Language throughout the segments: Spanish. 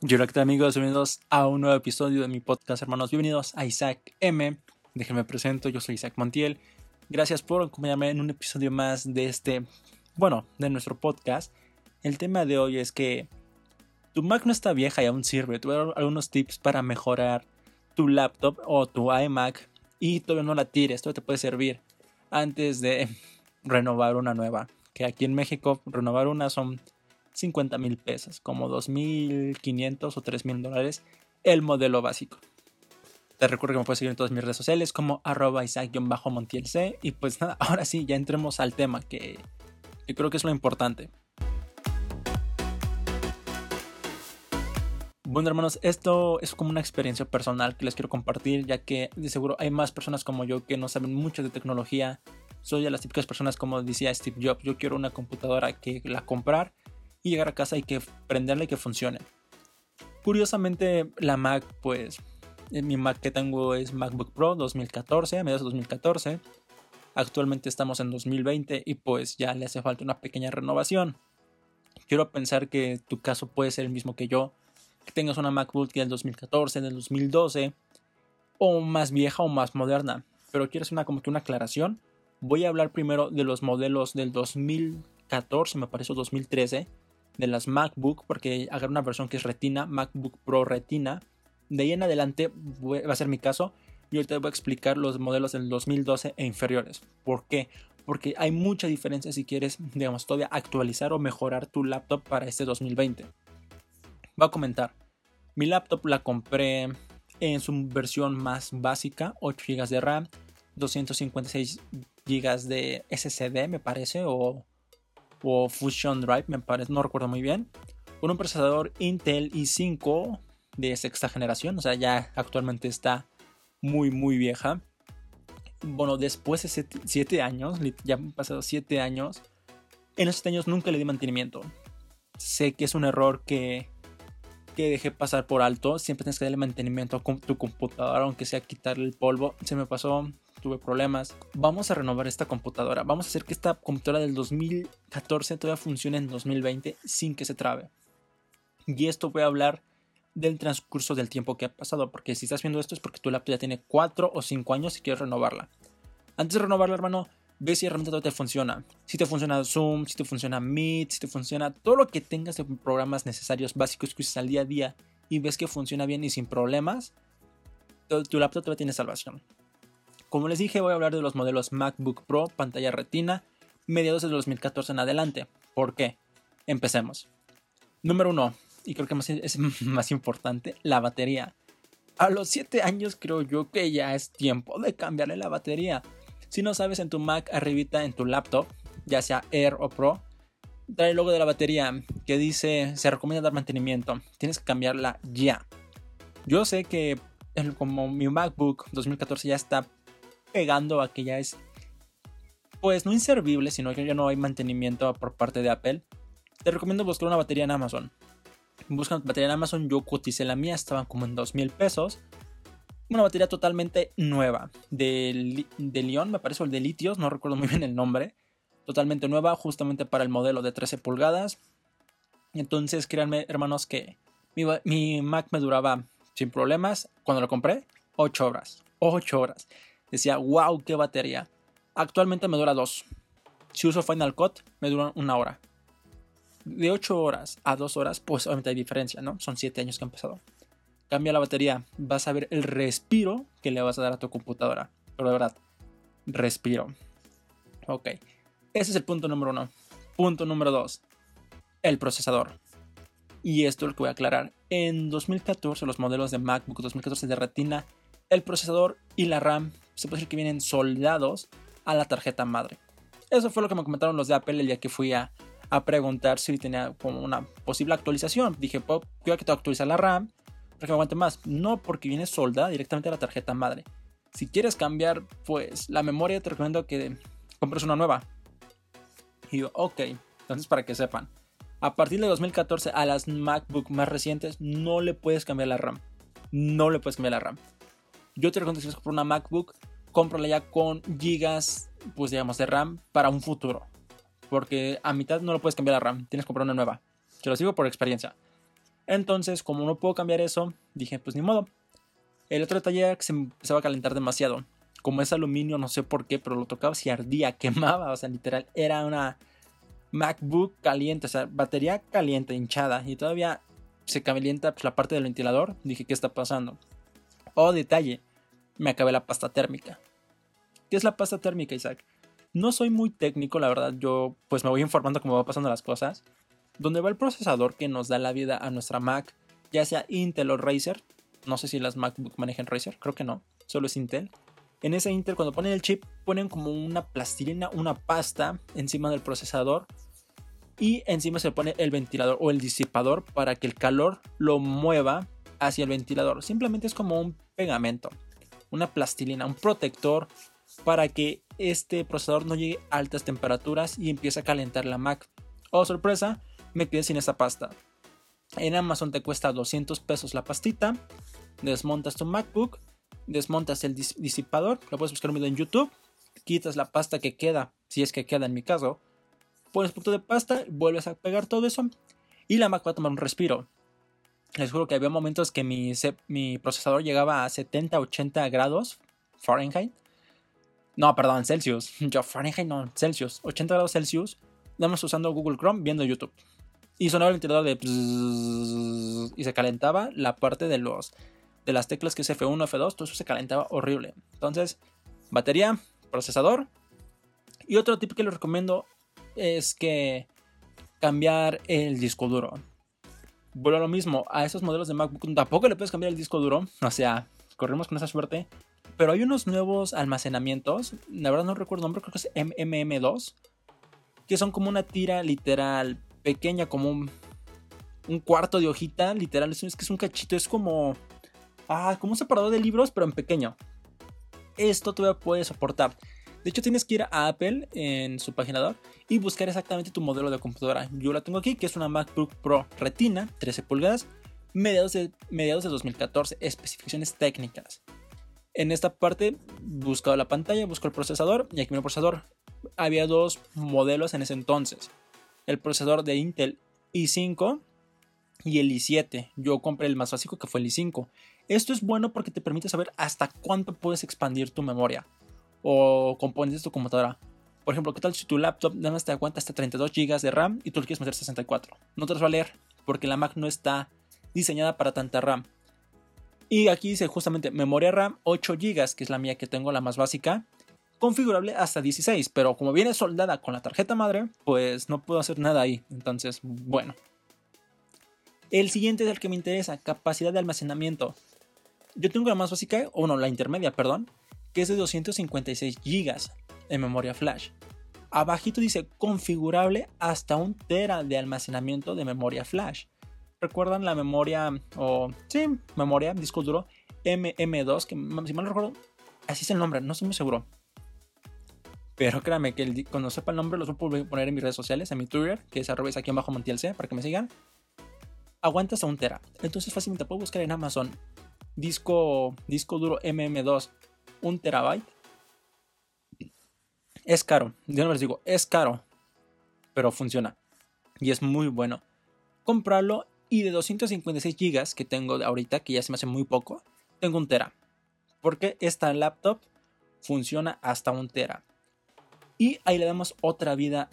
Yo ¿qué tal amigos? Bienvenidos a un nuevo episodio de mi podcast, hermanos. Bienvenidos a Isaac M. Déjenme presento, yo soy Isaac Montiel. Gracias por acompañarme en un episodio más de este, bueno, de nuestro podcast. El tema de hoy es que tu Mac no está vieja y aún sirve. Tuve algunos tips para mejorar tu laptop o tu iMac y todavía no la tires, esto te puede servir antes de renovar una nueva. Que aquí en México renovar una son 50 mil pesos, como 2.500 o 3.000 dólares el modelo básico. Te recuerdo que me puedes seguir en todas mis redes sociales como arroba isaac-montielc. Y pues nada, ahora sí, ya entremos al tema que, que creo que es lo importante. Bueno hermanos, esto es como una experiencia personal que les quiero compartir ya que de seguro hay más personas como yo que no saben mucho de tecnología. Soy de las típicas personas como decía Steve Jobs, yo quiero una computadora que la comprar y llegar a casa y que prenderla y que funcione. Curiosamente, la Mac, pues, eh, mi Mac que tengo es MacBook Pro 2014, a mediados de 2014. Actualmente estamos en 2020 y pues ya le hace falta una pequeña renovación. Quiero pensar que tu caso puede ser el mismo que yo, que tengas una MacBook del 2014, del 2012, o más vieja o más moderna. Pero quiero hacer una, como que una aclaración. Voy a hablar primero de los modelos del 2014, me parece, 2013 de las MacBook, porque agarré una versión que es Retina, MacBook Pro Retina. De ahí en adelante va a ser mi caso. Y ahorita voy a explicar los modelos del 2012 e inferiores. ¿Por qué? Porque hay mucha diferencia si quieres, digamos, todavía actualizar o mejorar tu laptop para este 2020. Voy a comentar. Mi laptop la compré en su versión más básica, 8 GB de RAM, 256 GB de SSD me parece, o o Fusion Drive, me parece, no recuerdo muy bien, con un procesador Intel i5 de sexta generación, o sea, ya actualmente está muy, muy vieja. Bueno, después de 7 años, ya han pasado 7 años, en esos años nunca le di mantenimiento. Sé que es un error que, que dejé pasar por alto. Siempre tienes que darle mantenimiento a tu computadora, aunque sea quitarle el polvo. Se me pasó tuve problemas. Vamos a renovar esta computadora. Vamos a hacer que esta computadora del 2014 todavía funcione en 2020 sin que se trabe. Y esto voy a hablar del transcurso del tiempo que ha pasado, porque si estás viendo esto es porque tu laptop ya tiene 4 o 5 años y quieres renovarla. Antes de renovarla, hermano, ve si realmente todo te funciona. Si te funciona Zoom, si te funciona Meet, si te funciona todo lo que tengas de programas necesarios básicos que usas al día a día y ves que funciona bien y sin problemas, tu laptop todavía tiene salvación. Como les dije, voy a hablar de los modelos MacBook Pro pantalla retina mediados de 2014 en adelante. ¿Por qué? Empecemos. Número 1, y creo que es más importante, la batería. A los 7 años creo yo que ya es tiempo de cambiarle la batería. Si no sabes en tu Mac arribita en tu laptop, ya sea Air o Pro, trae el logo de la batería que dice se recomienda dar mantenimiento. Tienes que cambiarla ya. Yo sé que como mi MacBook 2014 ya está pegando a que ya es, pues no inservible, sino que ya no hay mantenimiento por parte de Apple, te recomiendo buscar una batería en Amazon. Busca una batería en Amazon, yo coticé la mía, estaba como en 2 mil pesos. Una batería totalmente nueva, de, de León, me parece, o el de litios, no recuerdo muy bien el nombre. Totalmente nueva, justamente para el modelo de 13 pulgadas. Entonces, créanme, hermanos, que mi, mi Mac me duraba sin problemas. Cuando lo compré, 8 horas. 8 horas decía, wow, qué batería. Actualmente me dura dos. Si uso Final Cut, me dura una hora. De 8 horas a 2 horas, pues obviamente hay diferencia, ¿no? Son 7 años que han pasado. Cambia la batería, vas a ver el respiro que le vas a dar a tu computadora. Pero de verdad, respiro. Ok, ese es el punto número uno. Punto número dos, el procesador. Y esto es lo que voy a aclarar. En 2014, los modelos de MacBook 2014 de Retina, el procesador y la RAM se puede decir que vienen soldados a la tarjeta madre. Eso fue lo que me comentaron los de Apple el día que fui a, preguntar si tenía como una posible actualización. Dije, quiero que te actualice la RAM para que me aguante más. No, porque viene soldada directamente a la tarjeta madre. Si quieres cambiar, pues la memoria te recomiendo que compres una nueva. Y yo, ok, entonces para que sepan. A partir de 2014 a las MacBook más recientes no le puedes cambiar la RAM. No le puedes cambiar la RAM. Yo te recomiendo que si comprar una MacBook, cómprala ya con gigas, pues digamos, de RAM para un futuro. Porque a mitad no lo puedes cambiar la RAM, tienes que comprar una nueva. Te lo digo por experiencia. Entonces, como no puedo cambiar eso, dije, pues ni modo. El otro detalle era que se empezaba a calentar demasiado. Como es aluminio, no sé por qué, pero lo tocaba si ardía, quemaba, o sea, literal, era una MacBook caliente, o sea, batería caliente, hinchada, y todavía se calienta pues, la parte del ventilador. Dije, ¿qué está pasando? Oh, detalle, me acabé la pasta térmica. ¿Qué es la pasta térmica, Isaac? No soy muy técnico, la verdad, yo pues me voy informando cómo va pasando las cosas. Donde va el procesador que nos da la vida a nuestra Mac, ya sea Intel o Razer. No sé si las MacBook manejan Razer, creo que no, solo es Intel. En ese Intel, cuando ponen el chip, ponen como una plastilina, una pasta encima del procesador. Y encima se pone el ventilador o el disipador para que el calor lo mueva hacia el ventilador. Simplemente es como un pegamento, una plastilina, un protector para que este procesador no llegue a altas temperaturas y empiece a calentar la Mac. Oh, sorpresa, me quedé sin esa pasta. En Amazon te cuesta 200 pesos la pastita. Desmontas tu MacBook, desmontas el disipador, lo puedes buscar un en YouTube, quitas la pasta que queda, si es que queda en mi caso, pones punto de pasta, vuelves a pegar todo eso y la Mac va a tomar un respiro. Les juro que había momentos que mi, mi procesador llegaba a 70-80 grados Fahrenheit no, perdón, Celsius. Yo, Fahrenheit, no, Celsius. 80 grados Celsius. Nada usando Google Chrome viendo YouTube. Y sonaba el ventilador de. y se calentaba la parte de los. De las teclas que es F1, F2. Todo eso se calentaba horrible. Entonces, batería, procesador. Y otro tip que les recomiendo es que cambiar el disco duro. Vuelvo a lo mismo, a esos modelos de MacBook tampoco le puedes cambiar el disco duro. O sea, corremos con esa suerte. Pero hay unos nuevos almacenamientos, la verdad no recuerdo el nombre, creo que es MMM2, que son como una tira literal pequeña, como un, cuarto de hojita, literal, es, que es un cachito, es como, ah, como un separador de libros, pero en pequeño. Esto todavía puede soportar. De hecho, tienes que ir a Apple en su paginador y buscar exactamente tu modelo de computadora. Yo la tengo aquí, que es una MacBook Pro Retina, 13 pulgadas, mediados de, mediados de 2014, especificaciones técnicas. En esta parte buscado la pantalla, busco el procesador y aquí el procesador. Había dos modelos en ese entonces. El procesador de Intel i5 y el i7. Yo compré el más básico que fue el i5. Esto es bueno porque te permite saber hasta cuánto puedes expandir tu memoria o componentes de tu computadora. Por ejemplo, ¿qué tal si tu laptop nada más te aguanta hasta 32 GB de RAM y tú le quieres meter 64? No te lo va a leer porque la Mac no está diseñada para tanta RAM. Y aquí dice justamente memoria RAM 8 GB, que es la mía que tengo, la más básica. Configurable hasta 16, pero como viene soldada con la tarjeta madre, pues no puedo hacer nada ahí. Entonces, bueno. El siguiente es el que me interesa, capacidad de almacenamiento. Yo tengo la más básica, o no, la intermedia, perdón, que es de 256 GB en memoria flash. Abajito dice configurable hasta un tera de almacenamiento de memoria flash recuerdan la memoria, o sí, memoria, disco duro MM2, que si mal recuerdo, así es el nombre, no estoy muy seguro. Pero créanme que cuando sepa el nombre los voy a poner en mis redes sociales, en mi Twitter, que es arroba aquí abajo C, para que me sigan. Aguanta hasta un tera. Entonces fácilmente puedo buscar en Amazon disco, disco duro MM2, un terabyte. Es caro, yo no les digo, es caro, pero funciona. Y es muy bueno. Comprarlo y de 256 GB que tengo ahorita, que ya se me hace muy poco, tengo un tera. Porque esta laptop funciona hasta un tera. Y ahí le damos otra vida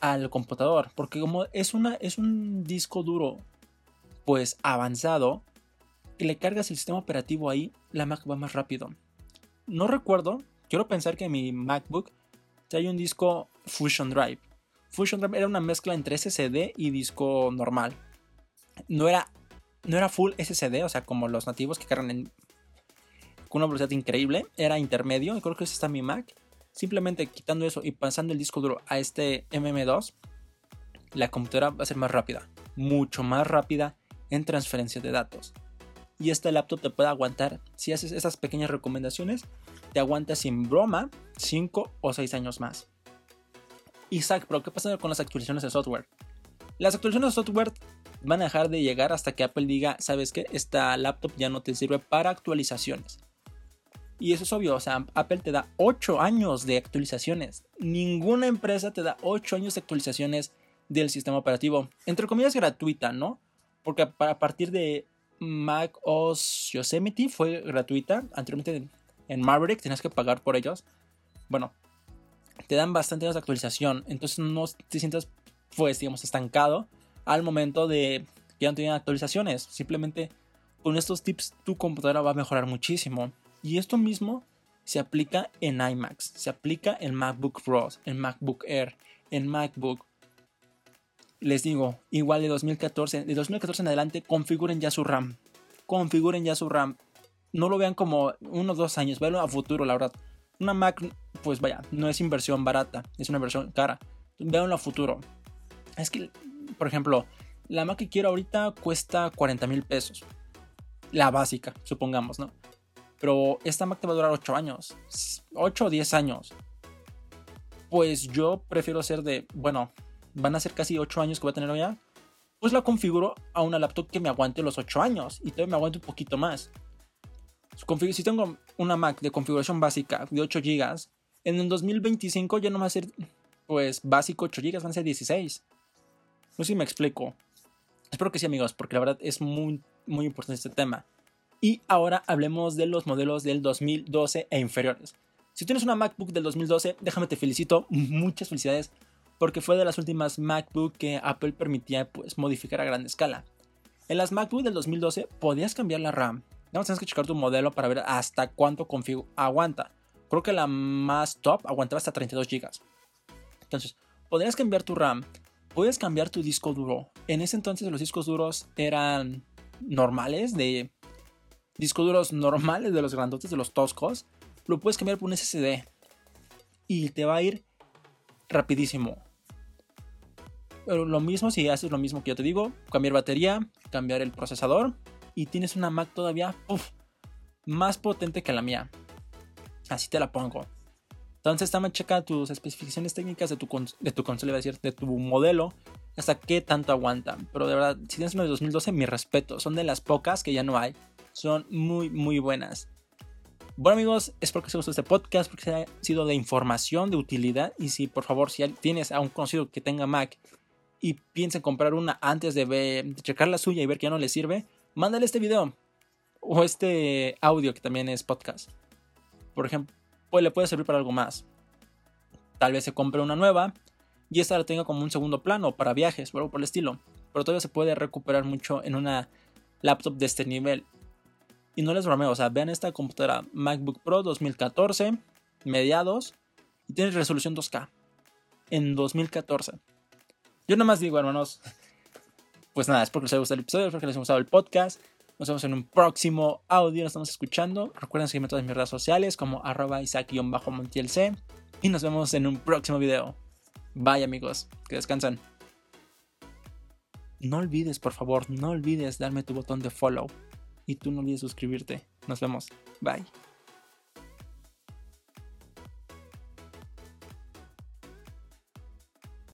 al computador. Porque como es, una, es un disco duro pues avanzado, que le cargas el sistema operativo ahí, la Mac va más rápido. No recuerdo, quiero pensar que en mi MacBook hay un disco Fusion Drive. Fusion Drive era una mezcla entre SSD y disco normal no era, no era full SSD, o sea, como los nativos que cargan con una velocidad increíble, era intermedio, y creo que ese está mi Mac. Simplemente quitando eso y pasando el disco duro a este MM2, la computadora va a ser más rápida, mucho más rápida en transferencia de datos. Y este laptop te puede aguantar, si haces esas pequeñas recomendaciones, te aguanta sin broma 5 o 6 años más. Isaac, pero ¿qué pasa con las actualizaciones de software? Las actualizaciones de software van a dejar de llegar hasta que Apple diga, sabes que esta laptop ya no te sirve para actualizaciones. Y eso es obvio, o sea, Apple te da 8 años de actualizaciones. Ninguna empresa te da 8 años de actualizaciones del sistema operativo. Entre comillas gratuita, ¿no? porque a partir de Mac OS Yosemite fue gratuita. Anteriormente en Maverick tenías que pagar por ellos. Bueno, te dan bastante más actualización. Entonces no te sientas, pues, digamos, estancado al momento de que ya no tienen actualizaciones. Simplemente con estos tips tu computadora va a mejorar muchísimo. Y esto mismo se aplica en iMacs, se aplica en MacBook Pro, en MacBook Air, en MacBook. Les digo, igual de 2014, de 2014 en adelante, configuren ya su RAM. Configuren ya su RAM. No lo vean como unos dos años, véanlo a futuro, la verdad. Una Mac, pues vaya, no es inversión barata, es una inversión cara. Véanlo a futuro. Es que, por ejemplo, la Mac que quiero ahorita cuesta 40 mil pesos. La básica, supongamos, ¿no? Pero esta Mac te va a durar 8 años. 8 o 10 años. Pues yo prefiero ser de, bueno, van a ser casi 8 años que voy a tener ya. Pues la configuro a una laptop que me aguante los 8 años y todavía me aguante un poquito más. Si tengo una Mac de configuración básica de 8 GB, en el 2025 ya no va a ser pues básico 8 GB, van a ser 16. No sé si me explico. Espero que sí, amigos, porque la verdad es muy, muy importante este tema. Y ahora hablemos de los modelos del 2012 e inferiores. Si tienes una MacBook del 2012, déjame te felicito, muchas felicidades, porque fue de las últimas MacBook que Apple permitía pues, modificar a gran escala. En las MacBook del 2012 podías cambiar la RAM. Nada más tienes que checar tu modelo para ver hasta cuánto config aguanta. Creo que la más top aguantaba hasta 32 GB. Entonces, podrías cambiar tu RAM, puedes cambiar tu disco duro. En ese entonces los discos duros eran normales de discos duros normales de los grandotes, de los toscos, lo puedes cambiar por un SSD. Y te va a ir rapidísimo. Pero lo mismo si haces lo mismo que yo te digo, cambiar batería, cambiar el procesador y tienes una Mac todavía más potente que la mía. Así te la pongo. Entonces también checa tus especificaciones técnicas de tu, de tu consola, decir, de tu modelo, hasta qué tanto aguanta. Pero de verdad, si tienes una de 2012, mi respeto. Son de las pocas que ya no hay son muy, muy buenas. Bueno amigos, espero que os gustó este podcast porque ha sido de información, de utilidad. Y si por favor, si tienes a un conocido que tenga Mac y piensa en comprar una antes de, checar la suya y ver que ya no le sirve, mándale este video o este audio que también es podcast. Por ejemplo, pues le puede servir para algo más. Tal vez se compre una nueva y esta la tenga como un segundo plano para viajes o algo por el estilo. Pero todavía se puede recuperar mucho en una laptop de este nivel. Y no les bromeo, o sea, vean esta computadora MacBook Pro 2014, mediados, y tiene resolución 2K en 2014. Yo nomás digo, hermanos, pues nada, espero que les haya gustado el episodio, espero que les haya gustado el podcast. Nos vemos en un próximo audio, nos estamos escuchando. Recuerden seguirme en todas mis redes sociales como arroba isaac-montielc. Y nos vemos en un próximo video. Bye amigos, que descansen. No olvides, por favor, no olvides darme tu botón de follow. Y tú no olvides suscribirte. Nos vemos. Bye.